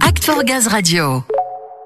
Act for Gaz Radio.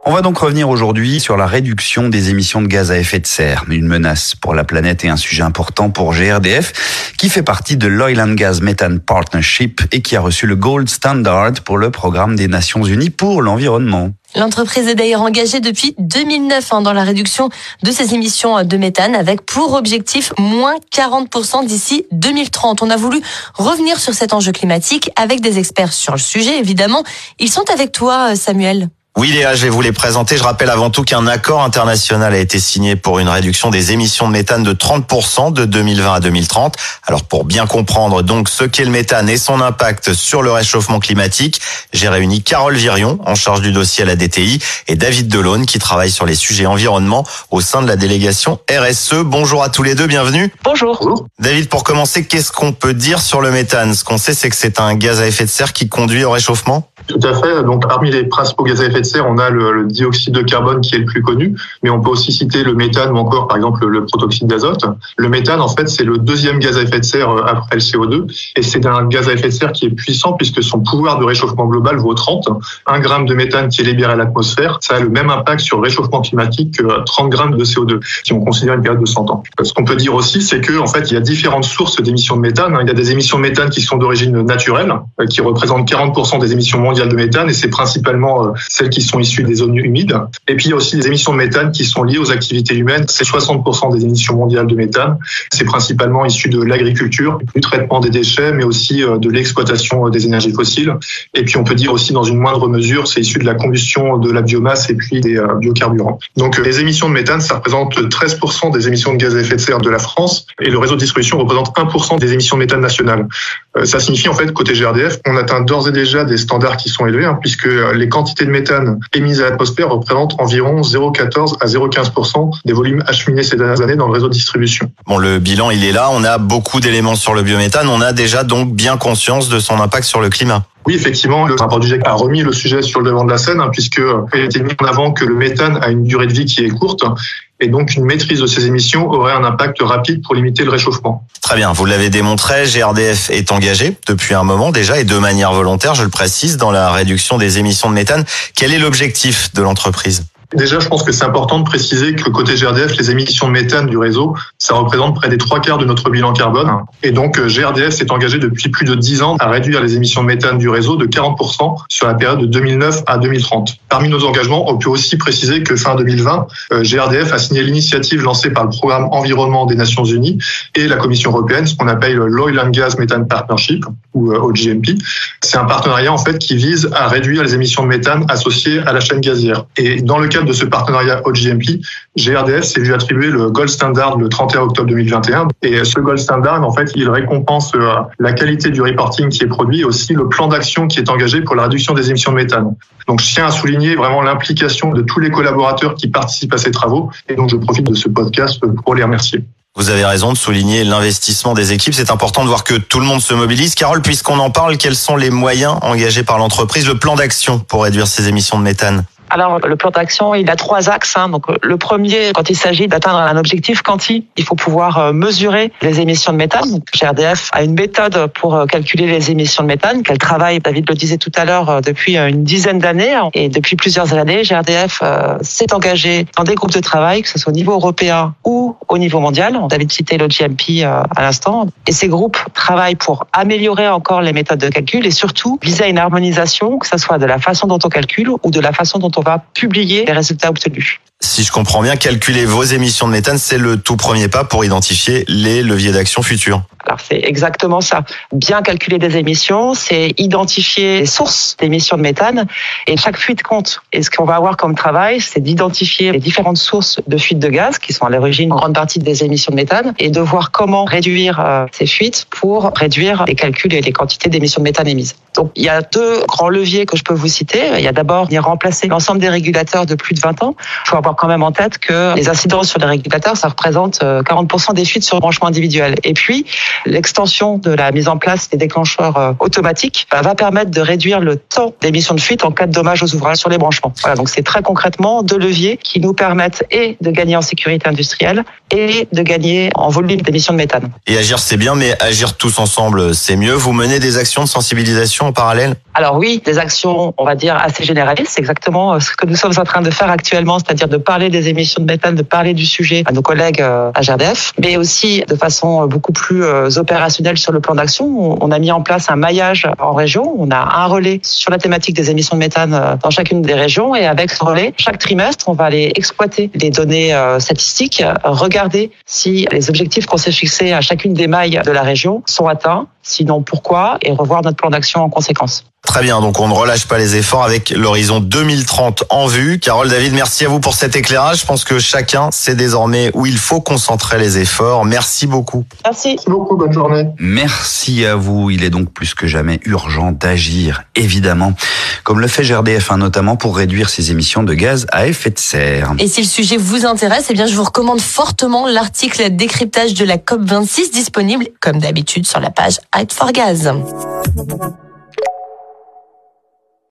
On va donc revenir aujourd'hui sur la réduction des émissions de gaz à effet de serre, une menace pour la planète et un sujet important pour GRDF, qui fait partie de l'Oil and Gas Methane Partnership et qui a reçu le Gold Standard pour le programme des Nations Unies pour l'environnement. L'entreprise est d'ailleurs engagée depuis 2009 hein, dans la réduction de ses émissions de méthane avec pour objectif moins 40% d'ici 2030. On a voulu revenir sur cet enjeu climatique avec des experts sur le sujet, évidemment. Ils sont avec toi, Samuel. Oui Léa, je vais vous les présenter. Je rappelle avant tout qu'un accord international a été signé pour une réduction des émissions de méthane de 30% de 2020 à 2030. Alors pour bien comprendre donc ce qu'est le méthane et son impact sur le réchauffement climatique, j'ai réuni Carole Virion en charge du dossier à la DTI et David Delaune qui travaille sur les sujets environnement au sein de la délégation RSE. Bonjour à tous les deux, bienvenue. Bonjour. David, pour commencer, qu'est-ce qu'on peut dire sur le méthane? Ce qu'on sait, c'est que c'est un gaz à effet de serre qui conduit au réchauffement? Tout à fait. Donc parmi les principaux gaz à effet de serre, on a le, le, dioxyde de carbone qui est le plus connu, mais on peut aussi citer le méthane ou encore par exemple le, protoxyde d'azote. Le méthane, en fait, c'est le deuxième gaz à effet de serre euh, après le CO2, et c'est un gaz à effet de serre qui est puissant puisque son pouvoir de réchauffement global vaut 30. Un gramme de méthane qui est libéré à l'atmosphère, ça a le même impact sur le réchauffement climatique que 30 grammes de CO2, si on considère une période de 100 ans. Ce qu'on peut dire aussi, c'est que en fait, il y a différentes sources d'émissions de méthane. Il y a des émissions de méthane qui sont d'origine naturelle, euh, qui représentent 40% des émissions mondiales de méthane, et c'est principalement euh, celles qui sont issues des zones humides. Et puis il y a aussi des émissions de méthane qui sont liées aux activités humaines. C'est 60% des émissions mondiales de méthane. C'est principalement issu de l'agriculture, du traitement des déchets, mais aussi euh, de l'exploitation des énergies fossiles. Et puis on peut dire aussi dans une moindre mesure, c'est issu de la combustion de la biomasse et puis des biocarburants. Donc les émissions de méthane, ça représente 13% des émissions de gaz à effet de serre de la France et le réseau de distribution représente 1% des émissions de méthane nationales. Ça signifie en fait côté GRDF, on atteint d'ores et déjà des standards qui sont élevés, hein, puisque les quantités de méthane émises à l'atmosphère représentent environ 0,14 à 0,15% des volumes acheminés ces dernières années dans le réseau de distribution. Bon, le bilan, il est là. On a beaucoup d'éléments sur le biométhane. On a déjà donc bien conscience de son impact sur le climat. Oui, effectivement, le rapport du GIEC a remis le sujet sur le devant de la scène, hein, puisque il a été mis en avant que le méthane a une durée de vie qui est courte, et donc une maîtrise de ces émissions aurait un impact rapide pour limiter le réchauffement. Très bien, vous l'avez démontré, GRDF est engagé depuis un moment déjà, et de manière volontaire, je le précise, dans la réduction des émissions de méthane. Quel est l'objectif de l'entreprise? Déjà, je pense que c'est important de préciser que côté GRDF, les émissions de méthane du réseau, ça représente près des trois quarts de notre bilan carbone. Et donc, GRDF s'est engagé depuis plus de dix ans à réduire les émissions de méthane du réseau de 40% sur la période de 2009 à 2030. Parmi nos engagements, on peut aussi préciser que fin 2020, GRDF a signé l'initiative lancée par le programme environnement des Nations Unies et la Commission européenne, ce qu'on appelle l'Oil and Gas Methane Partnership ou OGMP. C'est un partenariat en fait qui vise à réduire les émissions de méthane associées à la chaîne gazière. Et dans le de ce partenariat OGMP, GRDF s'est vu attribuer le Gold Standard le 31 octobre 2021. Et ce Gold Standard, en fait, il récompense la qualité du reporting qui est produit et aussi le plan d'action qui est engagé pour la réduction des émissions de méthane. Donc, je tiens à souligner vraiment l'implication de tous les collaborateurs qui participent à ces travaux. Et donc, je profite de ce podcast pour les remercier. Vous avez raison de souligner l'investissement des équipes. C'est important de voir que tout le monde se mobilise. Carole, puisqu'on en parle, quels sont les moyens engagés par l'entreprise, le plan d'action pour réduire ces émissions de méthane? Alors, le plan d'action, il a trois axes. Hein. Donc, le premier, quand il s'agit d'atteindre un objectif quanti, il faut pouvoir mesurer les émissions de méthane. GRDF a une méthode pour calculer les émissions de méthane qu'elle travaille, David le disait tout à l'heure, depuis une dizaine d'années. Et depuis plusieurs années, GRDF s'est engagé dans des groupes de travail, que ce soit au niveau européen ou au niveau mondial. David citait le GMP à l'instant. Et ces groupes travaillent pour améliorer encore les méthodes de calcul et surtout viser à une harmonisation, que ce soit de la façon dont on calcule ou de la façon dont on va publier les résultats obtenus. Si je comprends bien, calculer vos émissions de méthane, c'est le tout premier pas pour identifier les leviers d'action futurs. Alors c'est exactement ça. Bien calculer des émissions, c'est identifier les sources d'émissions de méthane et chaque fuite compte. Et ce qu'on va avoir comme travail, c'est d'identifier les différentes sources de fuite de gaz qui sont à l'origine en grande partie des émissions de méthane et de voir comment réduire ces fuites pour réduire les calculs et les quantités d'émissions de méthane émises. Donc il y a deux grands leviers que je peux vous citer. Il y a d'abord remplacer l'ensemble des régulateurs de plus de 20 ans. Il faut avoir quand même en tête que les incidents sur les régulateurs, ça représente 40% des fuites sur le branchement individuel. Et puis, l'extension de la mise en place des déclencheurs automatiques bah, va permettre de réduire le temps d'émission de fuite en cas de dommages aux ouvrages sur les branchements. Voilà, donc c'est très concrètement deux leviers qui nous permettent et de gagner en sécurité industrielle et de gagner en volume d'émissions de méthane. Et agir c'est bien, mais agir tous ensemble c'est mieux. Vous menez des actions de sensibilisation en parallèle? Alors oui, des actions, on va dire, assez généralistes. C'est exactement euh, ce que nous sommes en train de faire actuellement, c'est-à-dire de parler des émissions de méthane, de parler du sujet à nos collègues euh, à GRDF, mais aussi de façon beaucoup plus euh, opérationnelle sur le plan d'action. On a mis en place un maillage en région. On a un relais sur la thématique des émissions de méthane dans chacune des régions et avec ce relais, chaque trimestre, on va aller exploiter les données statistiques, regarder si les objectifs qu'on s'est fixés à chacune des mailles de la région sont atteints, sinon pourquoi, et revoir notre plan d'action en conséquence. Très bien, donc on ne relâche pas les efforts avec l'horizon 2030 en vue. Carole David, merci à vous pour cet éclairage. Je pense que chacun sait désormais où il faut concentrer les efforts. Merci beaucoup. Merci. Merci beaucoup, bonne journée. Merci à vous. Il est donc plus que jamais urgent d'agir, évidemment, comme le fait GRDF, hein, notamment pour réduire ses émissions de gaz à effet de serre. Et si le sujet vous intéresse, eh bien, je vous recommande fortement l'article décryptage de la COP26 disponible, comme d'habitude, sur la page Act for Gaz.